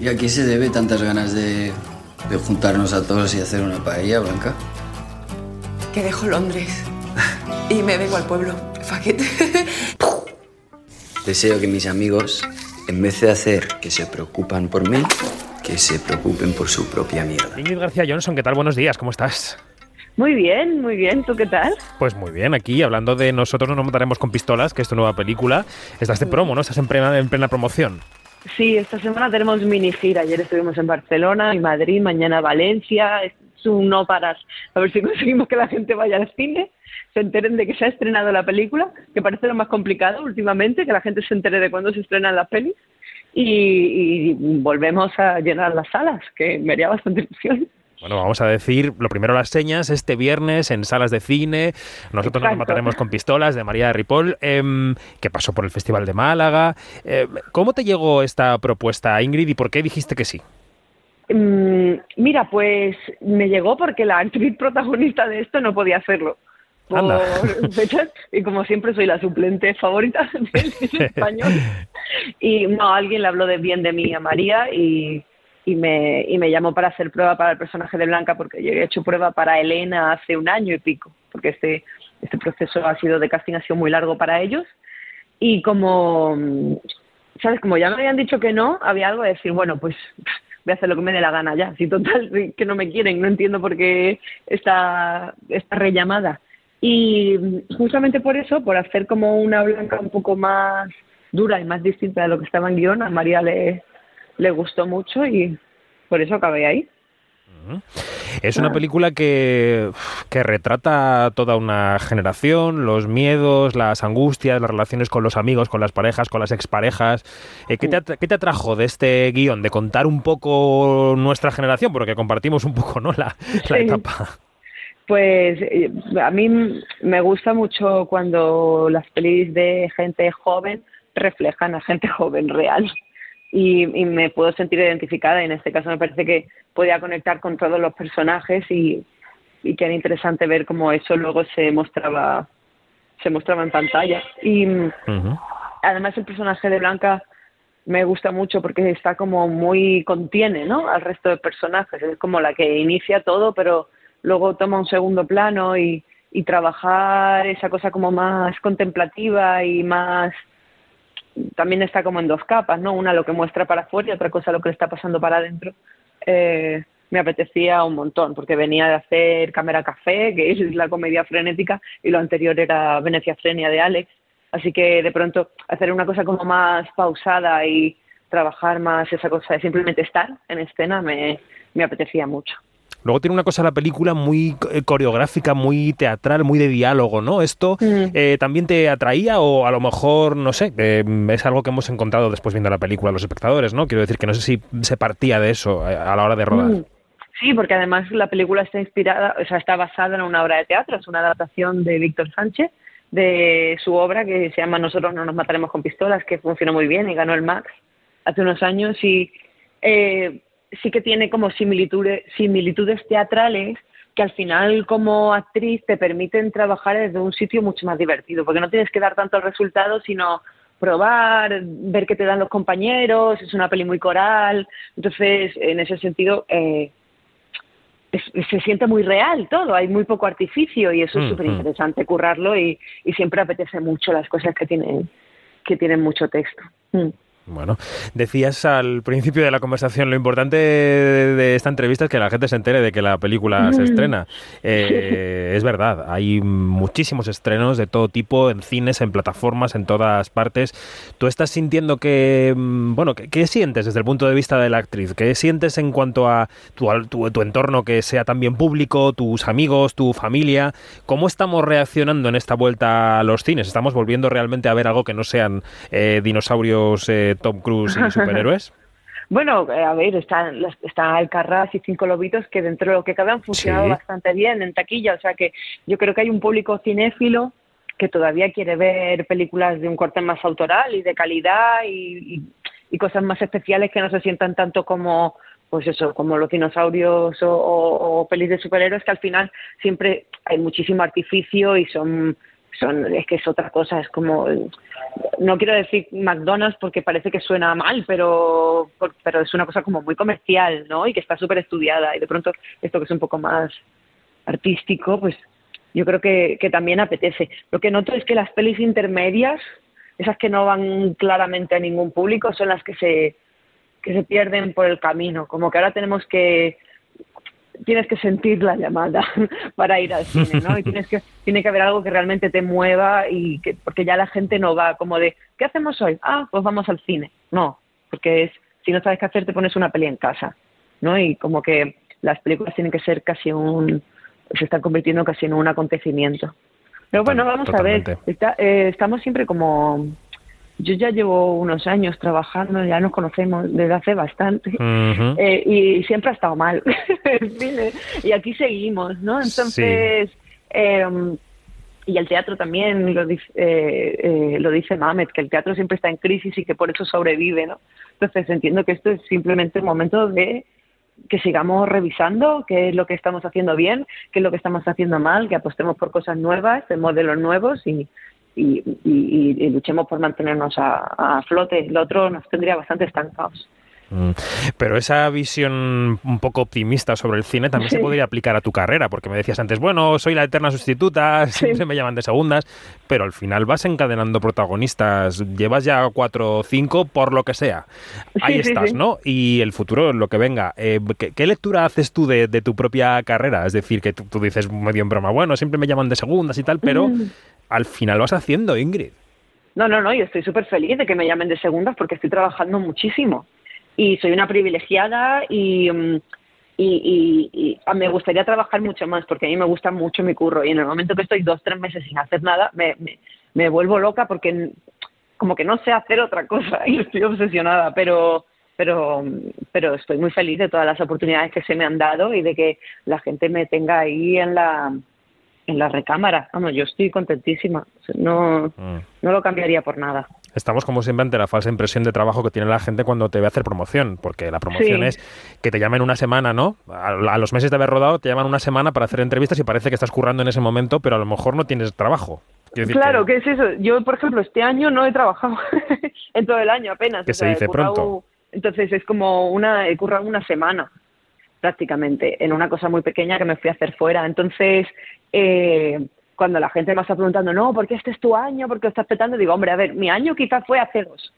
¿Y a qué se debe tantas ganas de, de juntarnos a todos y hacer una paella, Blanca? Que dejo Londres y me vengo al pueblo. Faquete. Deseo que mis amigos, en vez de hacer que se preocupan por mí, que se preocupen por su propia mierda. Ingrid García Johnson, ¿qué tal? Buenos días, ¿cómo estás? Muy bien, muy bien. ¿Tú qué tal? Pues muy bien, aquí hablando de Nosotros no nos mataremos con pistolas, que es tu nueva película. Estás de promo, ¿no? Estás en plena, en plena promoción. Sí, esta semana tenemos mini gira. Ayer estuvimos en Barcelona, en Madrid, mañana Valencia. Es un no parar. A ver si conseguimos que la gente vaya al cine, se enteren de que se ha estrenado la película, que parece lo más complicado últimamente, que la gente se entere de cuándo se estrenan las pelis. Y, y volvemos a llenar las salas, que me haría bastante ilusión. Bueno, vamos a decir lo primero las señas. Este viernes en salas de cine, nosotros nos Exacto. mataremos con pistolas de María de Ripoll, em, que pasó por el Festival de Málaga. Em, ¿Cómo te llegó esta propuesta, Ingrid, y por qué dijiste que sí? Mm, mira, pues me llegó porque la actriz protagonista de esto no podía hacerlo. Por Anda. fechas, y como siempre soy la suplente favorita del español. Y no, alguien le habló de bien de mí a María y, y, me, y me llamó para hacer prueba para el personaje de Blanca porque yo he hecho prueba para Elena hace un año y pico, porque este, este proceso ha sido de casting ha sido muy largo para ellos. Y como, ¿sabes? Como ya me habían dicho que no, había algo de decir, bueno, pues voy a hacer lo que me dé la gana ya. Si total, que no me quieren, no entiendo por qué esta, esta rellamada. Y justamente por eso, por hacer como una blanca un poco más dura y más distinta de lo que estaba en guion, a María le, le gustó mucho y por eso acabé ahí. Es una película que, que retrata toda una generación, los miedos, las angustias, las relaciones con los amigos, con las parejas, con las exparejas. Eh, ¿qué, te, qué te atrajo de este guion? De contar un poco nuestra generación, porque compartimos un poco ¿no? la, la Sí. etapa. Pues eh, a mí me gusta mucho cuando las pelis de gente joven reflejan a gente joven real y, y me puedo sentir identificada. Y en este caso me parece que podía conectar con todos los personajes y, y que era interesante ver cómo eso luego se mostraba se mostraba en pantalla. Y además el personaje de Blanca me gusta mucho porque está como muy contiene ¿no? al resto de personajes. Es como la que inicia todo pero luego toma un segundo plano y, y trabajar esa cosa como más contemplativa y más también está como en dos capas, ¿no? Una lo que muestra para afuera y otra cosa lo que le está pasando para adentro. Eh, me apetecía un montón, porque venía de hacer Cámara Café, que es la comedia frenética, y lo anterior era Venecia Frenia de Alex. Así que de pronto hacer una cosa como más pausada y trabajar más esa cosa de simplemente estar en escena me, me apetecía mucho. Luego tiene una cosa la película muy eh, coreográfica, muy teatral, muy de diálogo, ¿no? ¿Esto Mm. eh, también te atraía o a lo mejor, no sé, eh, es algo que hemos encontrado después viendo la película los espectadores, ¿no? Quiero decir que no sé si se partía de eso eh, a la hora de rodar. Mm. Sí, porque además la película está inspirada, o sea, está basada en una obra de teatro, es una adaptación de Víctor Sánchez de su obra que se llama Nosotros no nos mataremos con pistolas, que funcionó muy bien y ganó el Max hace unos años y eh, sí que tiene como similitudes, similitudes teatrales que al final como actriz te permiten trabajar desde un sitio mucho más divertido, porque no tienes que dar tanto el resultado, sino probar, ver qué te dan los compañeros, es una peli muy coral, entonces en ese sentido eh, se siente muy real todo, hay muy poco artificio y eso Mm, es mm. súper interesante currarlo y, y siempre apetece mucho las cosas que tienen, que tienen mucho texto. Mm. Bueno, decías al principio de la conversación lo importante de, esta entrevista es que la gente se entere de que la película se Mm. estrena. Eh, es verdad, hay muchísimos estrenos de todo tipo en cines, en plataformas, en todas partes. ¿Tú estás sintiendo que, mm, bueno, qué, qué sientes desde el punto de vista de la actriz? ¿Qué sientes en cuanto a tu, tu, tu entorno que sea también público, tus amigos, tu familia? ¿Cómo estamos reaccionando en esta vuelta a los cines? ¿Estamos volviendo realmente a ver algo que no sean eh, dinosaurios eh, Tom Cruise y superhéroes? Bueno, eh, a ver, está, está Alcarrás y Cinco Lobitos que dentro de lo que cabe han funcionado Sí. bastante bien en taquilla, o sea que yo creo que hay un público cinéfilo que todavía quiere ver películas de un corte más autoral y de calidad y, y- y cosas más especiales que no se sientan tanto como pues eso, como los dinosaurios o, o- o pelis de superhéroes que al final siempre hay muchísimo artificio y son son es que es otra cosa, es como no quiero decir McDonald's porque parece que suena mal, pero pero es una cosa como muy comercial, ¿no? Y que está súper estudiada y de pronto esto que es un poco más artístico, pues yo creo que, que también apetece. Lo que noto es que las pelis intermedias, esas que no van claramente a ningún público, son las que se que se pierden por el camino, como que ahora tenemos que tienes que sentir la llamada para ir al cine, ¿no? Y tienes que, tiene que haber algo que realmente te mueva y que, porque ya la gente no va como de, ¿qué hacemos hoy? Ah, pues vamos al cine. No, porque es, si no sabes qué hacer, te pones una peli en casa, ¿no? Y como que las películas tienen que ser casi un, se están convirtiendo casi en un acontecimiento. Pero bueno, vamos a ver, eh, estamos siempre como yo ya llevo unos años trabajando, ya nos conocemos desde hace bastante eh, y siempre ha estado mal el cine y aquí seguimos, ¿no? Entonces, em, y el teatro también lo dice, eh, eh, lo dice Mamet, que el teatro siempre está en crisis y que por eso sobrevive, ¿no? Entonces entiendo que esto es simplemente un momento de que sigamos revisando qué es lo que estamos haciendo bien, qué es lo que estamos haciendo mal, que apostemos por cosas nuevas, de modelos nuevos y, y, luchemos por mantenernos a, flote. Lo otro nos tendría bastante estancados. Mm. Pero esa visión un poco optimista sobre el cine también se podría aplicar a tu carrera, porque me decías antes, bueno, soy la eterna sustituta, siempre me llaman de segundas, pero al final vas encadenando protagonistas, llevas ya cuatro o cinco por lo que sea. Ahí estás, ¿no? Y el futuro, lo que venga. Eh, ¿qué, lectura haces tú de, tu propia carrera? Es decir, que tú, dices medio en broma, bueno, siempre me llaman de segundas y tal, pero mm al final vas haciendo, Ingrid. No, no, no, yo estoy súper feliz de que me llamen de segundas porque estoy trabajando muchísimo. Y soy una privilegiada y, mm, y, y, me gustaría trabajar mucho más porque a mí me gusta mucho mi curro. Y en el momento que estoy dos, tres meses sin hacer nada, me, me, vuelvo loca porque como que no sé hacer otra cosa y estoy obsesionada, pero pero pero estoy muy feliz de todas las oportunidades que se me han dado y de que la gente me tenga ahí en la en la recámara. Vamos, yo estoy contentísima. No, mm. no lo cambiaría por nada. Estamos como siempre ante la falsa impresión de trabajo que tiene la gente cuando te ve a hacer promoción, porque la promoción es que te llamen una semana, ¿no? A, los meses de haber rodado te llaman una semana para hacer entrevistas y parece que estás currando en ese momento, pero a lo mejor no tienes trabajo. Claro, que... es eso? Yo, por ejemplo, este año no he trabajado en todo el año apenas. Que se dice pronto. Entonces es como una, he currado una semana prácticamente en una cosa muy pequeña que me fui a hacer fuera. Entonces eh, cuando la gente me está preguntando, no, ¿por qué este es tu año? ¿Por qué estás petando? Digo, hombre, a ver, mi año quizás fue hace dos.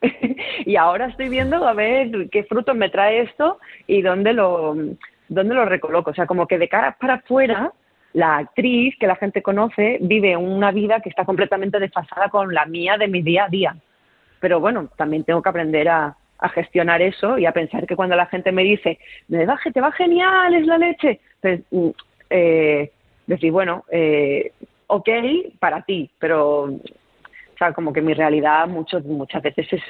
y ahora estoy viendo a ver qué frutos me trae esto y dónde lo, dónde lo recoloco. O sea, como que de cara para afuera, la actriz que la gente conoce vive una vida que está completamente desfasada con la mía de mi día a día. Pero bueno, también tengo que aprender a, a gestionar eso y a pensar que cuando la gente me dice, me va, te va genial, es la leche, pues, mm, eh, decir, bueno, eh, ok para ti, pero o sea, como que mi realidad muchos, muchas veces es,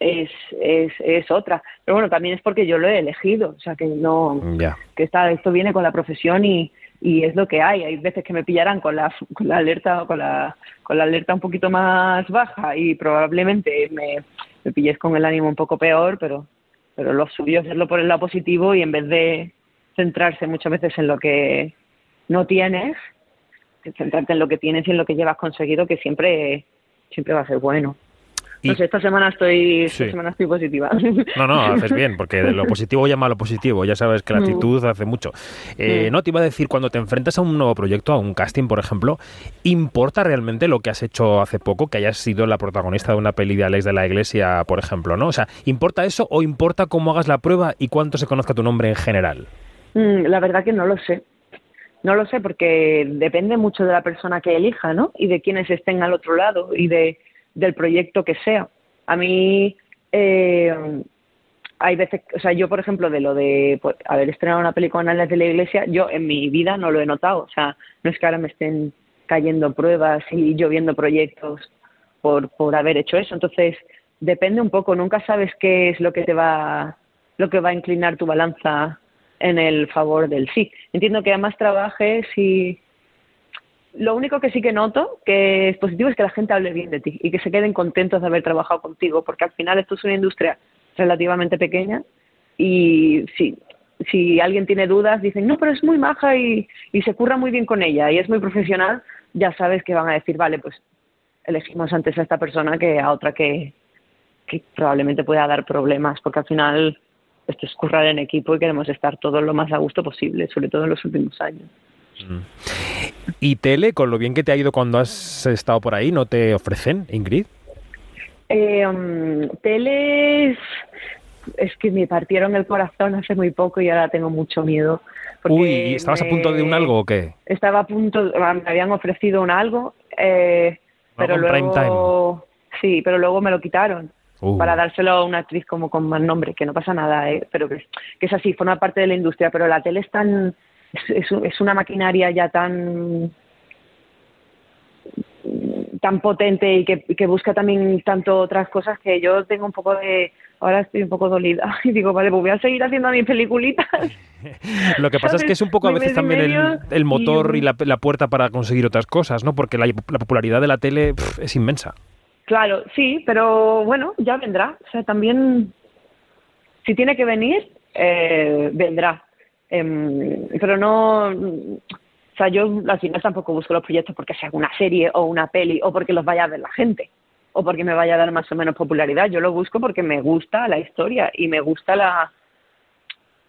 es, es, es, otra. Pero bueno, también es porque yo lo he elegido, o sea, que no, que está, esto viene con la profesión y, y es lo que hay. Hay veces que me pillarán con la, con la alerta con la, con la alerta un poquito más baja y probablemente me, me pilles con el ánimo un poco peor, pero, pero lo suyo es hacerlo por el lado positivo y en vez de centrarse muchas veces en lo que no tienes, centrarte en lo que tienes y en lo que llevas conseguido, que siempre, siempre va a ser bueno. Entonces, esta semana estoy esta semana estoy positiva. No, no, haces bien, porque de lo positivo llama a lo positivo. Ya sabes que la mm. actitud hace mucho. Eh, mm. No te iba a decir, cuando te enfrentas a un nuevo proyecto, a un casting, por ejemplo, ¿importa realmente lo que has hecho hace poco, que hayas sido la protagonista de una peli de Alex de la Iglesia, por ejemplo? ¿no? O sea, ¿importa eso o importa cómo hagas la prueba y cuánto se conozca tu nombre en general? Mm, la verdad que no lo sé. No lo sé porque depende mucho de la persona que elija, ¿no? Y de quienes estén al otro lado y de del proyecto que sea. A mí eh, hay veces, o sea, yo por ejemplo de lo de pues, haber estrenado una película en las de la iglesia, yo en mi vida no lo he notado. O sea, no es que ahora me estén cayendo pruebas y lloviendo proyectos por, por haber hecho eso. Entonces, depende un poco, nunca sabes qué es lo que te va, lo que va a inclinar tu balanza en el favor del sí. Entiendo que además trabajes y lo único que sí que noto que es positivo es que la gente hable bien de ti y que se queden contentos de haber trabajado contigo, porque al final esto es una industria relativamente pequeña y si, si alguien tiene dudas dicen, no, pero es muy maja y, y se curra muy bien con ella y es muy profesional, ya sabes que van a decir, vale, pues elegimos antes a esta persona que a otra que, que probablemente pueda dar problemas, porque al final esto es currar en equipo y queremos estar todos lo más a gusto posible, sobre todo en los últimos años. Mm. ¿Y tele, con lo bien que te ha ido cuando has estado por ahí, no te ofrecen, Ingrid? Eh, um, tele es que me partieron el corazón hace muy poco y ahora tengo mucho miedo. Uy, ¿estabas a punto de un algo o qué? Estaba a punto, me habían ofrecido un algo, eh, pero luego... Sí, pero luego me lo quitaron. Uh. para dárselo a una actriz como con más nombre, que no pasa nada, ¿eh? pero que, es así, forma parte de la industria, pero la tele es tan, es, es, una maquinaria ya tan tan potente y que, que, busca también tanto otras cosas que yo tengo un poco de ahora estoy un poco dolida y digo vale pues voy a seguir haciendo mis peliculitas lo que pasa es que es un poco a veces también el, el, motor y, la, la, puerta para conseguir otras cosas no porque la, la popularidad de la tele es inmensa Claro, sí, pero bueno, ya vendrá. O sea, también, si tiene que venir, eh, vendrá. Em, pero no, o sea, yo al final tampoco busco los proyectos porque sea una serie o una peli o porque los vaya a ver la gente o porque me vaya a dar más o menos popularidad. Yo lo busco porque me gusta la historia y me gusta la,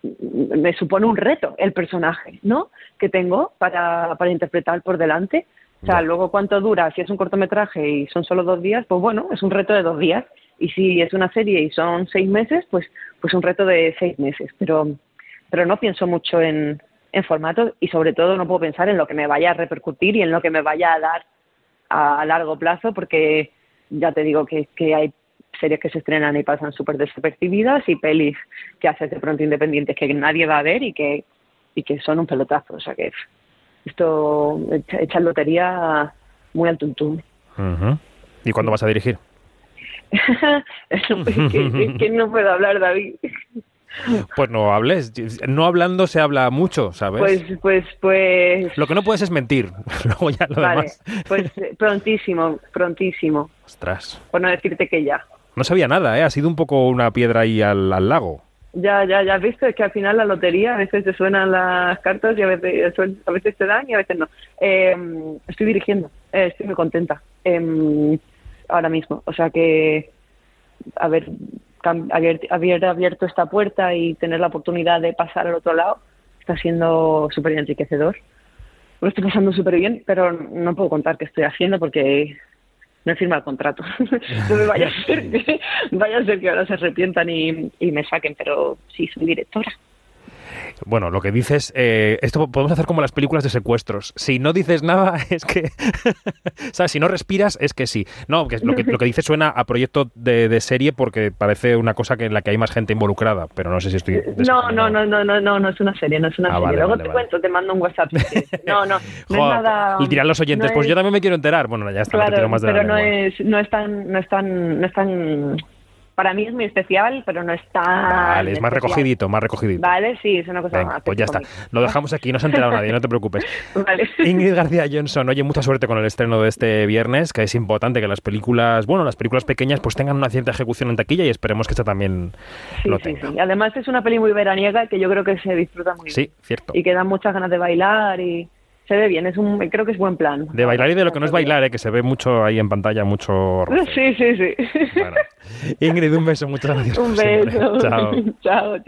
me supone un reto el personaje, ¿no? Que tengo para, para interpretar por delante o sea, luego cuánto dura, si es un cortometraje y son solo dos días, pues bueno, es un reto de dos días. Y si es una serie y son seis meses, pues, pues un reto de seis meses. Pero, pero no pienso mucho en, en formato y sobre todo no puedo pensar en lo que me vaya a repercutir y en lo que me vaya a dar a largo plazo, porque ya te digo que, que hay series que se estrenan y pasan súper desapercibidas y pelis que haces de pronto independientes que nadie va a ver y que, y que son un pelotazo. O sea que esto echa lotería muy al tuntún. ¿Y cuándo vas a dirigir? que, no puedo hablar, David. Pues no hables. No hablando se habla mucho, ¿sabes? Pues, pues, pues. Lo que no puedes es mentir. Luego ya lo vale, Pues eh, prontísimo, prontísimo. Ostras. Por no decirte que ya. No sabía nada, ¿eh? Ha sido un poco una piedra ahí al, al lago. Ya, ya, ya has visto, es que al final la lotería a veces te suenan las cartas y a veces, a veces te dan y a veces no. Eh, estoy dirigiendo, eh, estoy muy contenta eh, ahora mismo. O sea que haber, haber, abierto esta puerta y tener la oportunidad de pasar al otro lado está siendo súper enriquecedor. Lo estoy pasando súper bien, pero no puedo contar qué estoy haciendo porque no he firmado el contrato. no me vaya a ser que, vaya a ser que ahora se arrepientan y, y me saquen, pero sí, soy directora. Bueno, lo que dices, eh, esto podemos hacer como las películas de secuestros. Si no dices nada, es que. ¿Sabes? Si no respiras, es que sí. No, que lo, que lo que dices suena a proyecto de, de, serie porque parece una cosa que en la que hay más gente involucrada, pero no sé si estoy. No, no, no, no, no, no, no es una serie, no es una ah, serie. Luego te cuento, te mando un WhatsApp. No, no, no es nada. Y dirán los oyentes, pues yo también me quiero enterar. Bueno, ya está, claro, más de Pero no es, no es tan, no es tan, no es tan para mí es muy especial, pero no está. Vale, es más recogidito, más recogidito. Vale, sí, es una cosa más. Pues ya está. Lo dejamos aquí, no se ha enterado nadie, no te preocupes. Vale. Ingrid García Johnson, oye, mucha suerte con el estreno de este viernes, que es importante que las películas, bueno, las películas pequeñas pues tengan una cierta ejecución en taquilla y esperemos que esta también lo tenga. Sí, Además es una peli muy veraniega que yo creo que se disfruta muy bien. Sí, cierto. Y que da muchas ganas de bailar y se ve bien, es un, creo que es buen plan. De bailar y de lo que no es bailar, ¿eh? que se ve mucho ahí en pantalla, mucho... Sí, sí, sí. Ingrid, un beso, muchas gracias. Un beso. Chao. chao, chao.